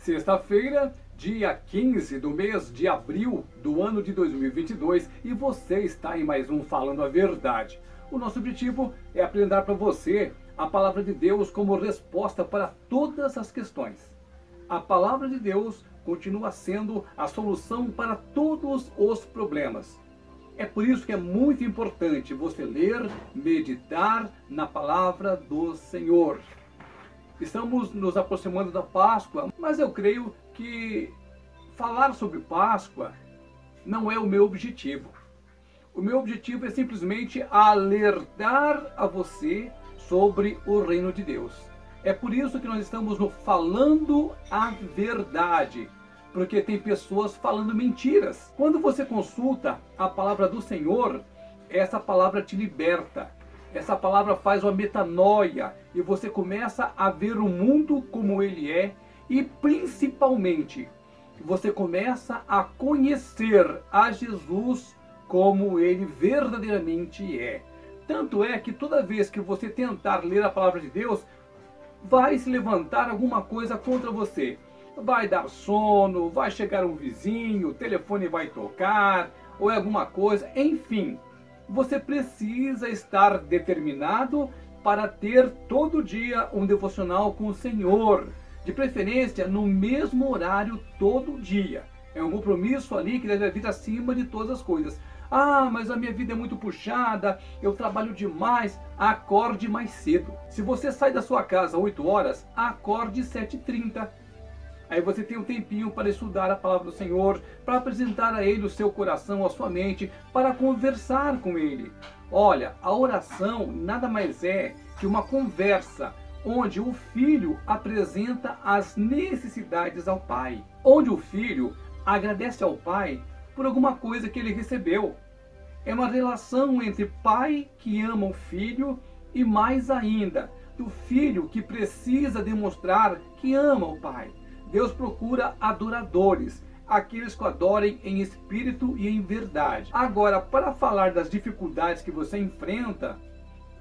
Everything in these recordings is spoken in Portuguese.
Sexta-feira, dia 15 do mês de abril do ano de 2022 e você está em mais um Falando a Verdade. O nosso objetivo é apresentar para você a palavra de Deus como resposta para todas as questões. A palavra de Deus continua sendo a solução para todos os problemas. É por isso que é muito importante você ler, meditar na palavra do Senhor. Estamos nos aproximando da Páscoa, mas eu creio que falar sobre Páscoa não é o meu objetivo. O meu objetivo é simplesmente alertar a você sobre o reino de Deus. É por isso que nós estamos no falando a verdade, porque tem pessoas falando mentiras. Quando você consulta a palavra do Senhor, essa palavra te liberta. Essa palavra faz uma metanoia e você começa a ver o mundo como ele é e principalmente você começa a conhecer a Jesus como ele verdadeiramente é. Tanto é que toda vez que você tentar ler a palavra de Deus, vai se levantar alguma coisa contra você. Vai dar sono, vai chegar um vizinho, o telefone vai tocar, ou alguma coisa, enfim você precisa estar determinado para ter todo dia um devocional com o Senhor, de preferência no mesmo horário todo dia. É um compromisso ali que deve vir acima de todas as coisas. Ah, mas a minha vida é muito puxada, eu trabalho demais. Acorde mais cedo. Se você sai da sua casa às 8 horas, acorde 7h30. Aí você tem um tempinho para estudar a palavra do Senhor, para apresentar a Ele o seu coração, a sua mente, para conversar com Ele. Olha, a oração nada mais é que uma conversa onde o filho apresenta as necessidades ao pai, onde o filho agradece ao pai por alguma coisa que ele recebeu. É uma relação entre pai que ama o filho e mais ainda, do filho que precisa demonstrar que ama o pai. Deus procura adoradores, aqueles que adorem em espírito e em verdade. Agora, para falar das dificuldades que você enfrenta,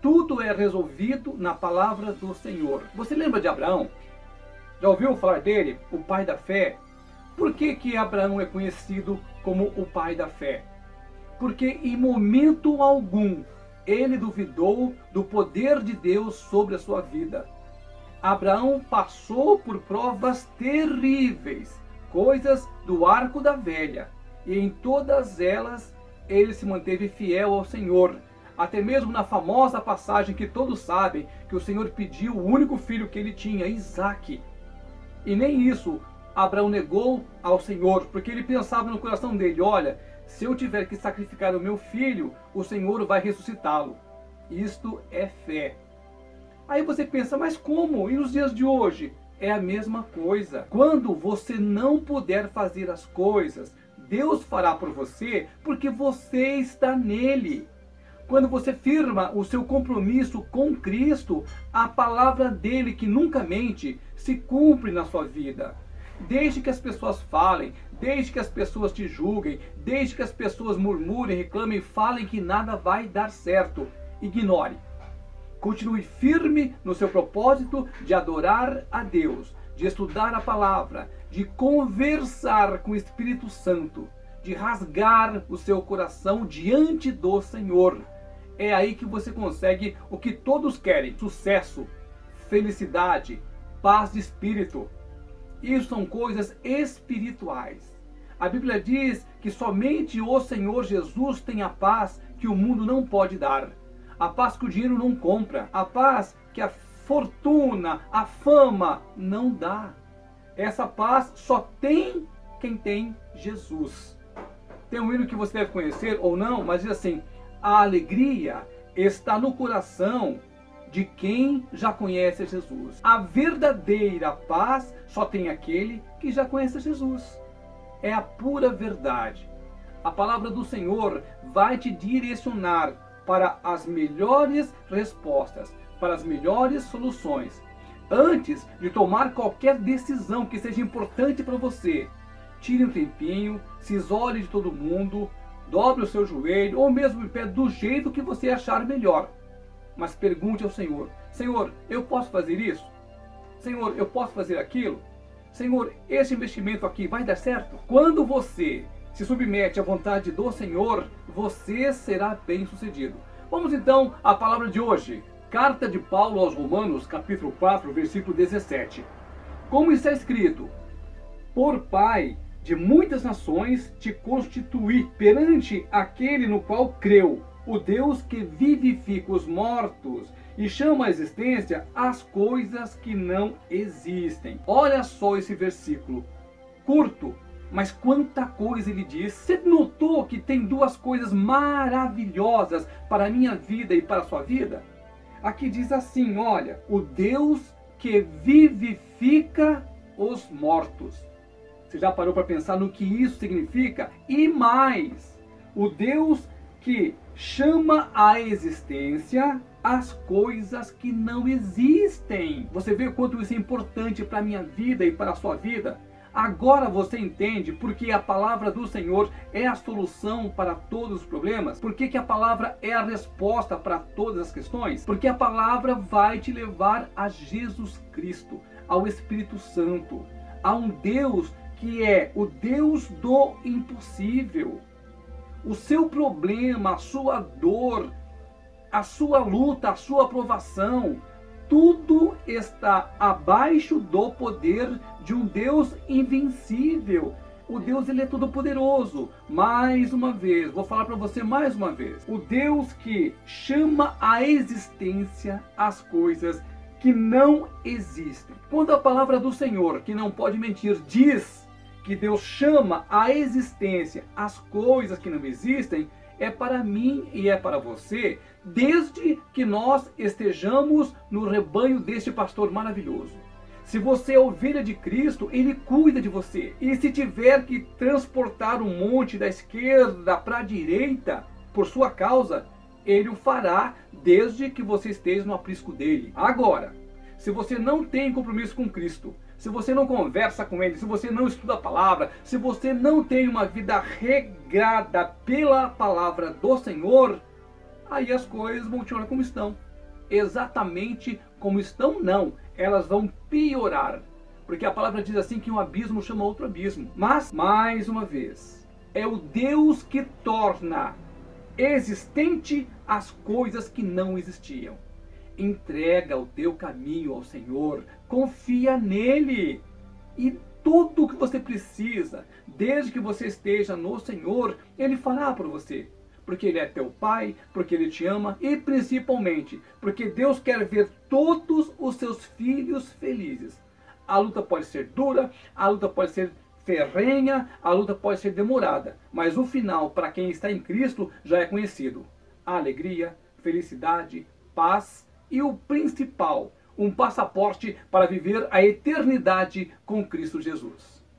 tudo é resolvido na palavra do Senhor. Você lembra de Abraão? Já ouviu falar dele, o pai da fé? Por que, que Abraão é conhecido como o pai da fé? Porque em momento algum ele duvidou do poder de Deus sobre a sua vida. Abraão passou por provas terríveis, coisas do arco da velha, e em todas elas ele se manteve fiel ao Senhor. Até mesmo na famosa passagem que todos sabem, que o Senhor pediu o único filho que ele tinha, Isaque. E nem isso Abraão negou ao Senhor, porque ele pensava no coração dele: olha, se eu tiver que sacrificar o meu filho, o Senhor vai ressuscitá-lo. Isto é fé. Aí você pensa, mas como? E nos dias de hoje? É a mesma coisa. Quando você não puder fazer as coisas, Deus fará por você porque você está nele. Quando você firma o seu compromisso com Cristo, a palavra dele que nunca mente se cumpre na sua vida. Desde que as pessoas falem, desde que as pessoas te julguem, desde que as pessoas murmurem, reclamem, falem que nada vai dar certo, ignore. Continue firme no seu propósito de adorar a Deus, de estudar a palavra, de conversar com o Espírito Santo, de rasgar o seu coração diante do Senhor. É aí que você consegue o que todos querem: sucesso, felicidade, paz de espírito. Isso são coisas espirituais. A Bíblia diz que somente o Senhor Jesus tem a paz que o mundo não pode dar a paz que o dinheiro não compra, a paz que a fortuna, a fama não dá. Essa paz só tem quem tem Jesus. Tem um hino que você deve conhecer ou não, mas diz assim: a alegria está no coração de quem já conhece Jesus. A verdadeira paz só tem aquele que já conhece Jesus. É a pura verdade. A palavra do Senhor vai te direcionar para as melhores respostas, para as melhores soluções. Antes de tomar qualquer decisão que seja importante para você, tire um tempinho, se isole de todo mundo, dobre o seu joelho ou mesmo o pé do jeito que você achar melhor. Mas pergunte ao Senhor: Senhor, eu posso fazer isso? Senhor, eu posso fazer aquilo? Senhor, esse investimento aqui vai dar certo? Quando você se submete à vontade do Senhor, você será bem sucedido. Vamos então à palavra de hoje. Carta de Paulo aos Romanos, capítulo 4, versículo 17. Como está escrito: Por Pai de muitas nações te constituí perante aquele no qual creu, o Deus que vivifica os mortos e chama à existência as coisas que não existem. Olha só esse versículo, curto, mas quanta coisa ele diz. Você notou que tem duas coisas maravilhosas para a minha vida e para a sua vida? Aqui diz assim: olha, o Deus que vivifica os mortos. Você já parou para pensar no que isso significa? E mais, o Deus que chama à existência as coisas que não existem. Você vê o quanto isso é importante para a minha vida e para a sua vida? Agora você entende porque a palavra do Senhor é a solução para todos os problemas? Por que, a palavra é a resposta para todas as questões? Porque a palavra vai te levar a Jesus Cristo, ao Espírito Santo, a um Deus que é o Deus do impossível. O seu problema, a sua dor, a sua luta, a sua aprovação, tudo está abaixo do poder de um Deus invencível. O Deus ele é todo poderoso. Mais uma vez, vou falar para você mais uma vez. O Deus que chama à existência as coisas que não existem. Quando a palavra do Senhor, que não pode mentir, diz que Deus chama à existência as coisas que não existem, é para mim e é para você, desde que nós estejamos no rebanho deste pastor maravilhoso. Se você é ovelha de Cristo, ele cuida de você. E se tiver que transportar um monte da esquerda para a direita por sua causa, ele o fará desde que você esteja no aprisco dele. Agora, se você não tem compromisso com Cristo, se você não conversa com Ele, se você não estuda a palavra, se você não tem uma vida regrada pela palavra do Senhor, aí as coisas vão continuar como estão. Exatamente como estão, não. Elas vão piorar. Porque a palavra diz assim que um abismo chama outro abismo. Mas, mais uma vez, é o Deus que torna existente as coisas que não existiam. Entrega o teu caminho ao Senhor, confia nele. E tudo o que você precisa, desde que você esteja no Senhor, Ele fará por você. Porque Ele é teu Pai, porque Ele te ama e principalmente porque Deus quer ver todos os seus filhos felizes. A luta pode ser dura, a luta pode ser ferrenha, a luta pode ser demorada, mas o final para quem está em Cristo já é conhecido: alegria, felicidade, paz e o principal, um passaporte para viver a eternidade com Cristo Jesus.